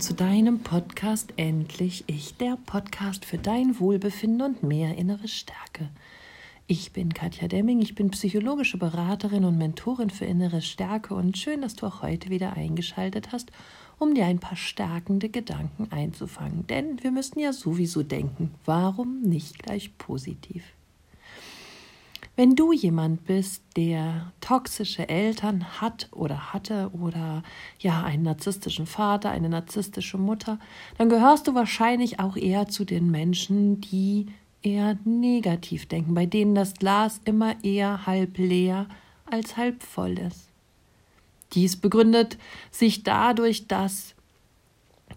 willkommen zu deinem Podcast Endlich Ich, der Podcast für dein Wohlbefinden und mehr innere Stärke. Ich bin Katja Demming, ich bin psychologische Beraterin und Mentorin für innere Stärke und schön, dass du auch heute wieder eingeschaltet hast, um dir ein paar stärkende Gedanken einzufangen. Denn wir müssen ja sowieso denken, warum nicht gleich positiv? Wenn du jemand bist, der toxische Eltern hat oder hatte oder ja einen narzisstischen Vater, eine narzisstische Mutter, dann gehörst du wahrscheinlich auch eher zu den Menschen, die eher negativ denken, bei denen das Glas immer eher halb leer als halb voll ist. Dies begründet sich dadurch, dass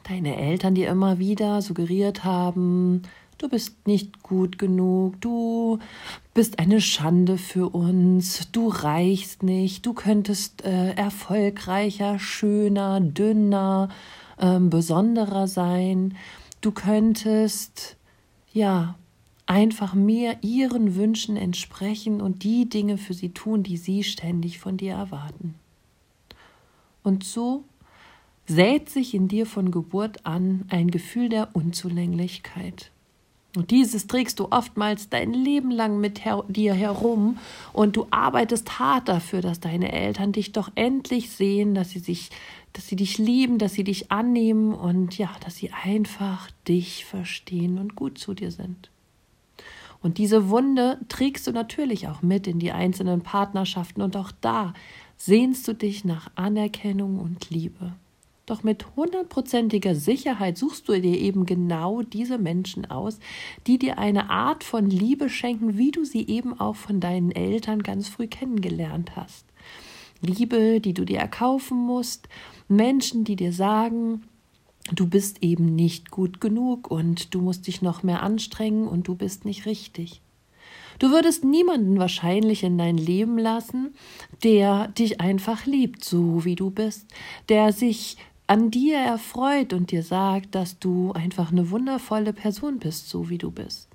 deine Eltern dir immer wieder suggeriert haben, du bist nicht gut genug, du bist eine Schande für uns, du reichst nicht, du könntest äh, erfolgreicher, schöner, dünner, äh, besonderer sein, du könntest ja einfach mehr ihren Wünschen entsprechen und die Dinge für sie tun, die sie ständig von dir erwarten. Und so sät sich in dir von Geburt an ein Gefühl der Unzulänglichkeit. Und dieses trägst du oftmals dein Leben lang mit her dir herum und du arbeitest hart dafür, dass deine Eltern dich doch endlich sehen, dass sie sich, dass sie dich lieben, dass sie dich annehmen und ja, dass sie einfach dich verstehen und gut zu dir sind. Und diese Wunde trägst du natürlich auch mit in die einzelnen Partnerschaften und auch da sehnst du dich nach Anerkennung und Liebe. Doch mit hundertprozentiger Sicherheit suchst du dir eben genau diese Menschen aus, die dir eine Art von Liebe schenken, wie du sie eben auch von deinen Eltern ganz früh kennengelernt hast. Liebe, die du dir erkaufen musst, Menschen, die dir sagen, du bist eben nicht gut genug und du musst dich noch mehr anstrengen und du bist nicht richtig. Du würdest niemanden wahrscheinlich in dein Leben lassen, der dich einfach liebt, so wie du bist, der sich an dir erfreut und dir sagt, dass du einfach eine wundervolle Person bist, so wie du bist.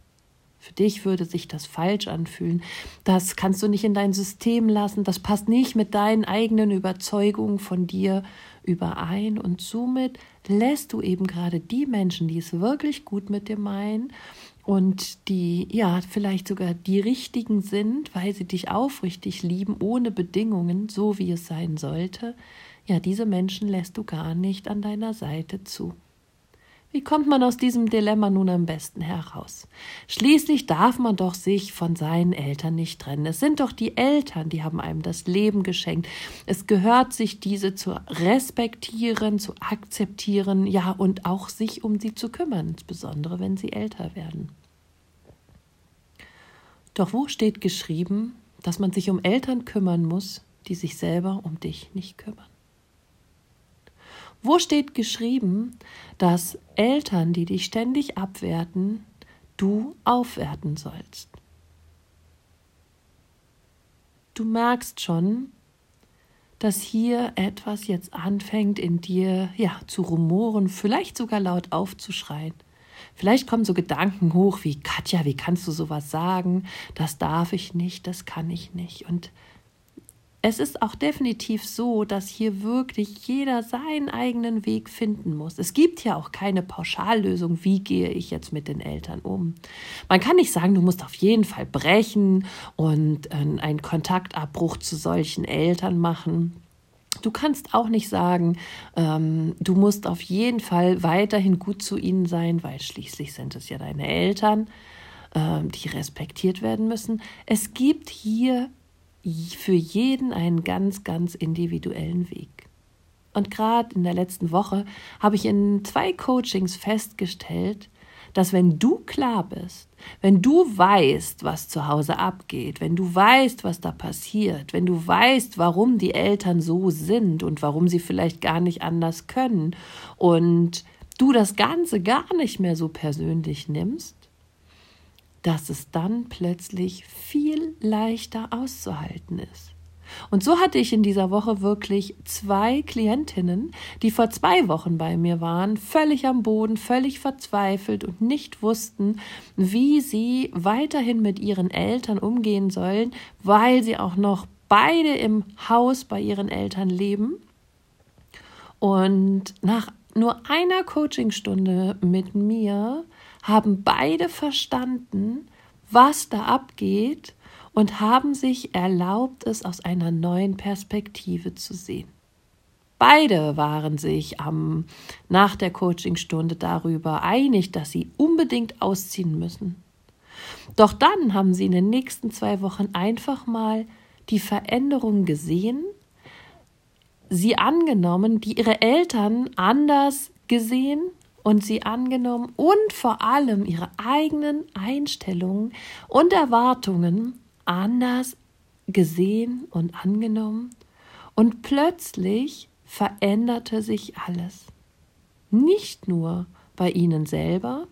Für dich würde sich das falsch anfühlen. Das kannst du nicht in dein System lassen. Das passt nicht mit deinen eigenen Überzeugungen von dir überein. Und somit lässt du eben gerade die Menschen, die es wirklich gut mit dir meinen und die ja vielleicht sogar die richtigen sind, weil sie dich aufrichtig lieben, ohne Bedingungen, so wie es sein sollte, ja, diese Menschen lässt du gar nicht an deiner Seite zu. Wie kommt man aus diesem Dilemma nun am besten heraus? Schließlich darf man doch sich von seinen Eltern nicht trennen. Es sind doch die Eltern, die haben einem das Leben geschenkt. Es gehört sich diese zu respektieren, zu akzeptieren, ja, und auch sich um sie zu kümmern, insbesondere wenn sie älter werden. Doch wo steht geschrieben, dass man sich um Eltern kümmern muss, die sich selber um dich nicht kümmern? Wo steht geschrieben, dass Eltern, die dich ständig abwerten, du aufwerten sollst? Du merkst schon, dass hier etwas jetzt anfängt in dir, ja, zu rumoren, vielleicht sogar laut aufzuschreien. Vielleicht kommen so Gedanken hoch wie Katja, wie kannst du sowas sagen? Das darf ich nicht, das kann ich nicht. Und es ist auch definitiv so, dass hier wirklich jeder seinen eigenen Weg finden muss. Es gibt ja auch keine Pauschallösung, wie gehe ich jetzt mit den Eltern um. Man kann nicht sagen, du musst auf jeden Fall brechen und äh, einen Kontaktabbruch zu solchen Eltern machen. Du kannst auch nicht sagen, ähm, du musst auf jeden Fall weiterhin gut zu ihnen sein, weil schließlich sind es ja deine Eltern, äh, die respektiert werden müssen. Es gibt hier für jeden einen ganz, ganz individuellen Weg. Und gerade in der letzten Woche habe ich in zwei Coachings festgestellt, dass wenn du klar bist, wenn du weißt, was zu Hause abgeht, wenn du weißt, was da passiert, wenn du weißt, warum die Eltern so sind und warum sie vielleicht gar nicht anders können und du das Ganze gar nicht mehr so persönlich nimmst, dass es dann plötzlich viel leichter auszuhalten ist. Und so hatte ich in dieser Woche wirklich zwei Klientinnen, die vor zwei Wochen bei mir waren, völlig am Boden, völlig verzweifelt und nicht wussten, wie sie weiterhin mit ihren Eltern umgehen sollen, weil sie auch noch beide im Haus bei ihren Eltern leben. Und nach nur einer Coachingstunde mit mir haben beide verstanden, was da abgeht und haben sich erlaubt, es aus einer neuen Perspektive zu sehen. Beide waren sich am, nach der Coachingstunde darüber einig, dass sie unbedingt ausziehen müssen. Doch dann haben sie in den nächsten zwei Wochen einfach mal die Veränderung gesehen, sie angenommen, die ihre Eltern anders gesehen und sie angenommen und vor allem ihre eigenen Einstellungen und Erwartungen anders gesehen und angenommen. Und plötzlich veränderte sich alles. Nicht nur bei ihnen selber,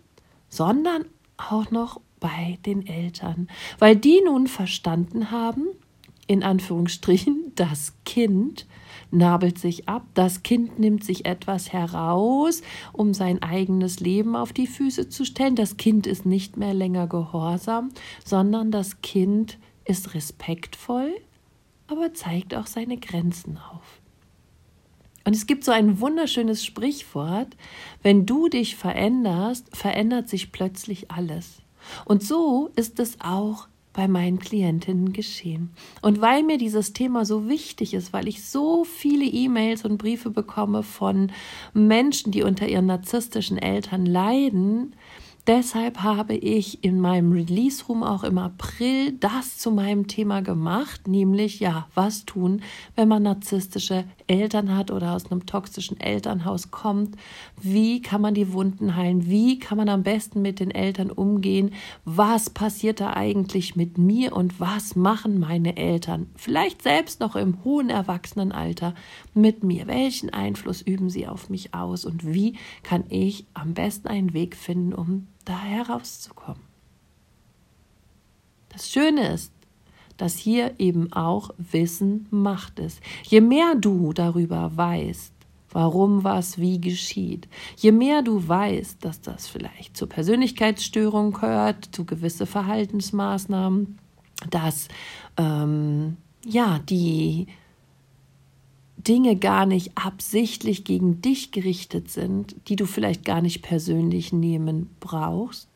sondern auch noch bei den Eltern, weil die nun verstanden haben, in Anführungsstrichen, das Kind nabelt sich ab, das Kind nimmt sich etwas heraus, um sein eigenes Leben auf die Füße zu stellen, das Kind ist nicht mehr länger gehorsam, sondern das Kind ist respektvoll, aber zeigt auch seine Grenzen auf. Und es gibt so ein wunderschönes Sprichwort, wenn du dich veränderst, verändert sich plötzlich alles. Und so ist es auch bei meinen Klientinnen geschehen. Und weil mir dieses Thema so wichtig ist, weil ich so viele E-Mails und Briefe bekomme von Menschen, die unter ihren narzisstischen Eltern leiden, Deshalb habe ich in meinem Release Room auch im April das zu meinem Thema gemacht, nämlich ja, was tun, wenn man narzisstische Eltern hat oder aus einem toxischen Elternhaus kommt. Wie kann man die Wunden heilen? Wie kann man am besten mit den Eltern umgehen? Was passiert da eigentlich mit mir und was machen meine Eltern? Vielleicht selbst noch im hohen Erwachsenenalter mit mir. Welchen Einfluss üben sie auf mich aus und wie kann ich am besten einen Weg finden, um da herauszukommen. Das Schöne ist, dass hier eben auch Wissen Macht ist. Je mehr du darüber weißt, warum was wie geschieht, je mehr du weißt, dass das vielleicht zur Persönlichkeitsstörung gehört, zu gewisse Verhaltensmaßnahmen, dass ähm, ja die Dinge gar nicht absichtlich gegen dich gerichtet sind, die du vielleicht gar nicht persönlich nehmen brauchst,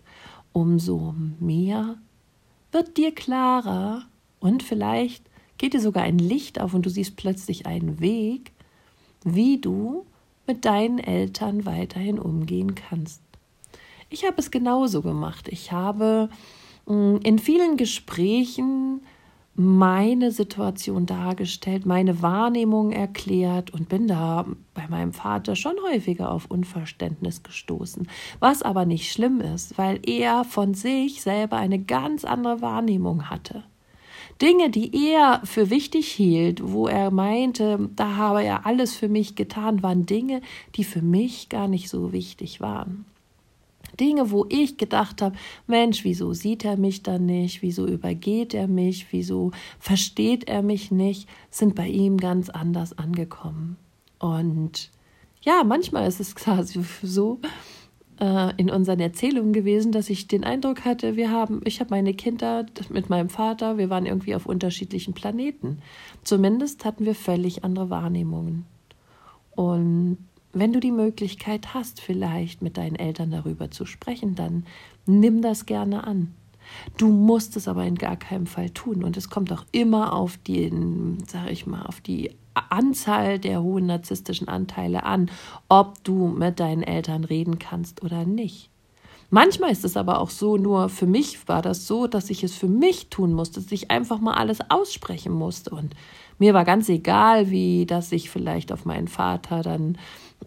umso mehr wird dir klarer und vielleicht geht dir sogar ein Licht auf und du siehst plötzlich einen Weg, wie du mit deinen Eltern weiterhin umgehen kannst. Ich habe es genauso gemacht. Ich habe mm, in vielen Gesprächen meine Situation dargestellt, meine Wahrnehmung erklärt und bin da bei meinem Vater schon häufiger auf Unverständnis gestoßen. Was aber nicht schlimm ist, weil er von sich selber eine ganz andere Wahrnehmung hatte. Dinge, die er für wichtig hielt, wo er meinte, da habe er alles für mich getan, waren Dinge, die für mich gar nicht so wichtig waren. Dinge, wo ich gedacht habe, Mensch, wieso sieht er mich dann nicht? Wieso übergeht er mich? Wieso versteht er mich nicht? Sind bei ihm ganz anders angekommen. Und ja, manchmal ist es quasi so äh, in unseren Erzählungen gewesen, dass ich den Eindruck hatte, wir haben, ich habe meine Kinder mit meinem Vater, wir waren irgendwie auf unterschiedlichen Planeten. Zumindest hatten wir völlig andere Wahrnehmungen. Und wenn du die Möglichkeit hast, vielleicht mit deinen Eltern darüber zu sprechen, dann nimm das gerne an. Du musst es aber in gar keinem Fall tun. Und es kommt auch immer auf den, sag ich mal, auf die Anzahl der hohen narzisstischen Anteile an, ob du mit deinen Eltern reden kannst oder nicht. Manchmal ist es aber auch so, nur für mich war das so, dass ich es für mich tun musste, dass ich einfach mal alles aussprechen musste. Und mir war ganz egal, wie das sich vielleicht auf meinen Vater dann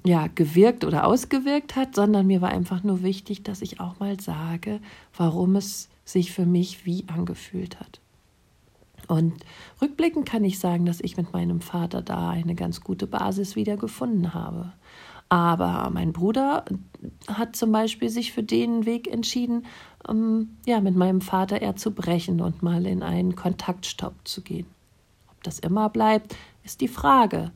ja, gewirkt oder ausgewirkt hat, sondern mir war einfach nur wichtig, dass ich auch mal sage, warum es sich für mich wie angefühlt hat. Und rückblickend kann ich sagen, dass ich mit meinem Vater da eine ganz gute Basis wieder gefunden habe. Aber mein Bruder hat zum Beispiel sich für den Weg entschieden, ähm, ja, mit meinem Vater eher zu brechen und mal in einen Kontaktstopp zu gehen. Ob das immer bleibt, ist die Frage.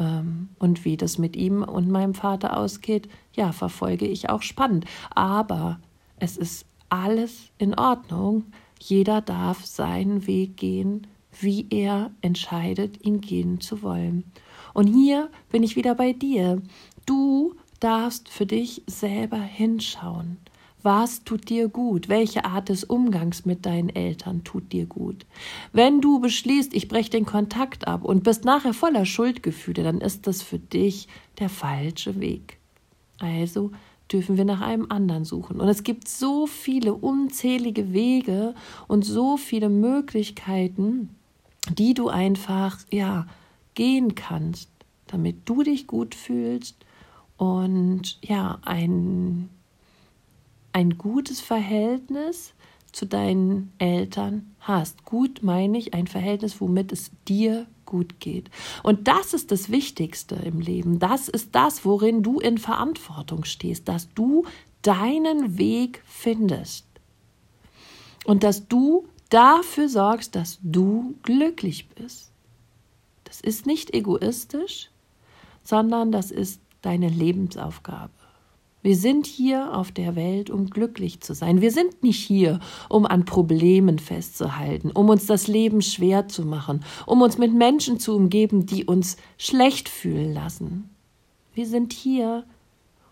Ähm, und wie das mit ihm und meinem Vater ausgeht, ja, verfolge ich auch spannend. Aber es ist alles in Ordnung. Jeder darf seinen Weg gehen, wie er entscheidet, ihn gehen zu wollen. Und hier bin ich wieder bei dir. Du darfst für dich selber hinschauen. Was tut dir gut? Welche Art des Umgangs mit deinen Eltern tut dir gut? Wenn du beschließt, ich breche den Kontakt ab und bist nachher voller Schuldgefühle, dann ist das für dich der falsche Weg. Also dürfen wir nach einem anderen suchen. Und es gibt so viele unzählige Wege und so viele Möglichkeiten, die du einfach, ja, gehen kannst, damit du dich gut fühlst und ja, ein ein gutes Verhältnis zu deinen Eltern hast. Gut meine ich ein Verhältnis, womit es dir gut geht. Und das ist das Wichtigste im Leben. Das ist das, worin du in Verantwortung stehst, dass du deinen Weg findest. Und dass du dafür sorgst, dass du glücklich bist. Das ist nicht egoistisch, sondern das ist deine Lebensaufgabe. Wir sind hier auf der Welt, um glücklich zu sein. Wir sind nicht hier, um an Problemen festzuhalten, um uns das Leben schwer zu machen, um uns mit Menschen zu umgeben, die uns schlecht fühlen lassen. Wir sind hier,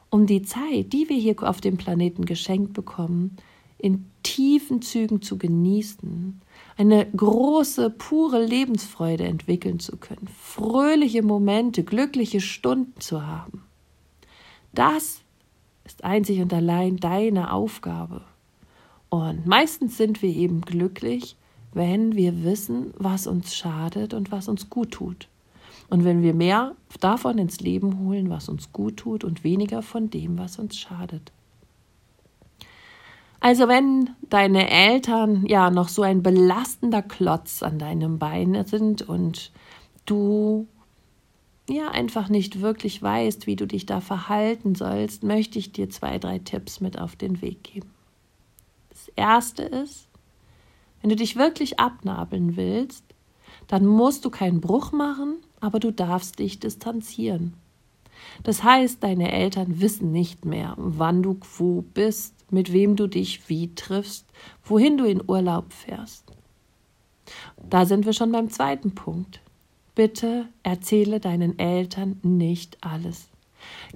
um die Zeit, die wir hier auf dem Planeten geschenkt bekommen, in tiefen Zügen zu genießen, eine große, pure Lebensfreude entwickeln zu können, fröhliche Momente, glückliche Stunden zu haben. Das ist einzig und allein deine Aufgabe. Und meistens sind wir eben glücklich, wenn wir wissen, was uns schadet und was uns gut tut. Und wenn wir mehr davon ins Leben holen, was uns gut tut und weniger von dem, was uns schadet. Also wenn deine Eltern ja noch so ein belastender Klotz an deinem Bein sind und du ja einfach nicht wirklich weißt, wie du dich da verhalten sollst, möchte ich dir zwei, drei Tipps mit auf den Weg geben. Das erste ist, wenn du dich wirklich abnabeln willst, dann musst du keinen Bruch machen, aber du darfst dich distanzieren. Das heißt, deine Eltern wissen nicht mehr, wann du wo bist, mit wem du dich wie triffst, wohin du in Urlaub fährst. Da sind wir schon beim zweiten Punkt. Bitte erzähle deinen Eltern nicht alles.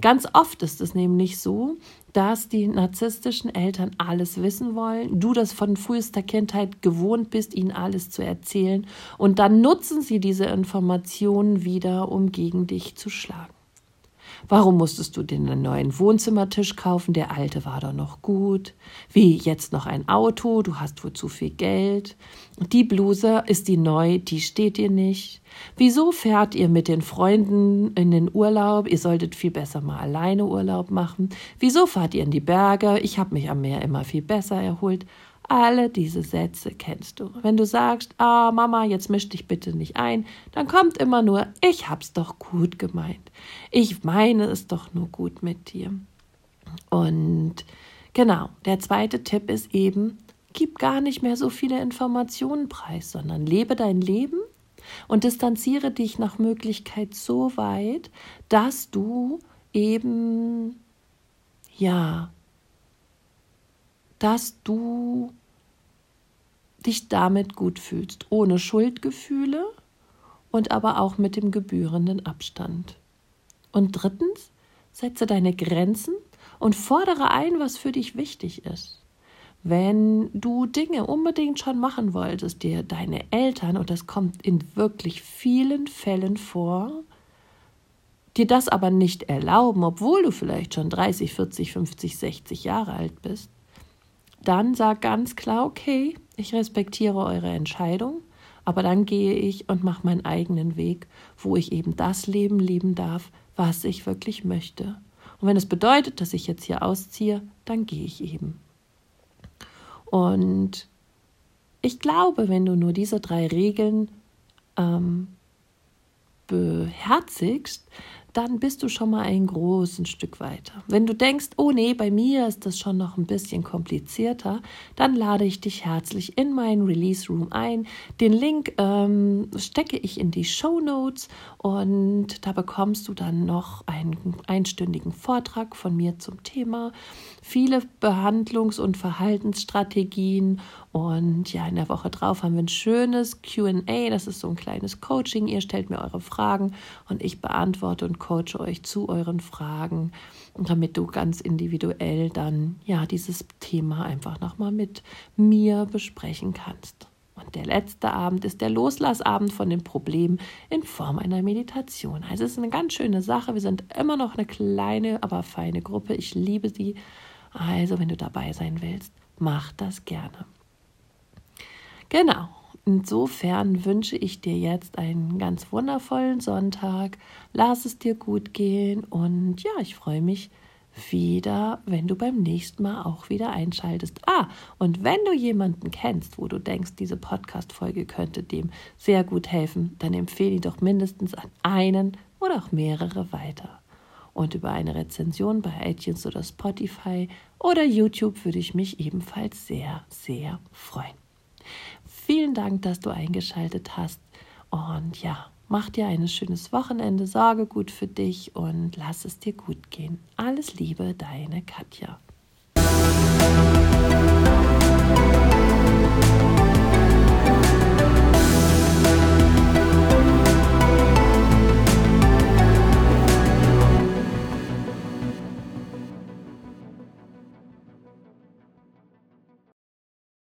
Ganz oft ist es nämlich so, dass die narzisstischen Eltern alles wissen wollen, du das von frühester Kindheit gewohnt bist, ihnen alles zu erzählen, und dann nutzen sie diese Informationen wieder, um gegen dich zu schlagen. Warum musstest du dir einen neuen Wohnzimmertisch kaufen? Der alte war doch noch gut. Wie jetzt noch ein Auto? Du hast wohl zu viel Geld. Die Bluse ist die neu, die steht dir nicht. Wieso fährt ihr mit den Freunden in den Urlaub? Ihr solltet viel besser mal alleine Urlaub machen. Wieso fahrt ihr in die Berge? Ich habe mich am Meer immer viel besser erholt. Alle diese Sätze kennst du. Wenn du sagst, ah, Mama, jetzt misch dich bitte nicht ein, dann kommt immer nur, ich hab's doch gut gemeint. Ich meine es doch nur gut mit dir. Und genau, der zweite Tipp ist eben, gib gar nicht mehr so viele Informationen preis, sondern lebe dein Leben und distanziere dich nach Möglichkeit so weit, dass du eben, ja, dass du dich damit gut fühlst, ohne Schuldgefühle und aber auch mit dem gebührenden Abstand. Und drittens, setze deine Grenzen und fordere ein, was für dich wichtig ist. Wenn du Dinge unbedingt schon machen wolltest, dir deine Eltern, und das kommt in wirklich vielen Fällen vor, dir das aber nicht erlauben, obwohl du vielleicht schon 30, 40, 50, 60 Jahre alt bist, dann sag ganz klar, okay, ich respektiere eure Entscheidung, aber dann gehe ich und mache meinen eigenen Weg, wo ich eben das Leben leben darf, was ich wirklich möchte. Und wenn es bedeutet, dass ich jetzt hier ausziehe, dann gehe ich eben. Und ich glaube, wenn du nur diese drei Regeln ähm, beherzigst, dann bist du schon mal ein großes Stück weiter. Wenn du denkst, oh nee, bei mir ist das schon noch ein bisschen komplizierter, dann lade ich dich herzlich in meinen Release Room ein. Den Link ähm, stecke ich in die Show Notes und da bekommst du dann noch einen einstündigen Vortrag von mir zum Thema, viele Behandlungs- und Verhaltensstrategien und ja, in der Woche drauf haben wir ein schönes QA. Das ist so ein kleines Coaching. Ihr stellt mir eure Fragen und ich beantworte und coache euch zu euren Fragen, damit du ganz individuell dann ja dieses Thema einfach nochmal mit mir besprechen kannst. Und der letzte Abend ist der Loslassabend von dem Problem in Form einer Meditation. Also es ist eine ganz schöne Sache. Wir sind immer noch eine kleine, aber feine Gruppe. Ich liebe sie. Also wenn du dabei sein willst, mach das gerne. Genau. Insofern wünsche ich dir jetzt einen ganz wundervollen Sonntag. Lass es dir gut gehen und ja, ich freue mich wieder, wenn du beim nächsten Mal auch wieder einschaltest. Ah, und wenn du jemanden kennst, wo du denkst, diese Podcast-Folge könnte dem sehr gut helfen, dann empfehle ihn doch mindestens an einen oder auch mehrere weiter. Und über eine Rezension bei iTunes oder Spotify oder YouTube würde ich mich ebenfalls sehr, sehr freuen. Vielen Dank, dass du eingeschaltet hast. Und ja, mach dir ein schönes Wochenende, sorge gut für dich und lass es dir gut gehen. Alles Liebe, deine Katja.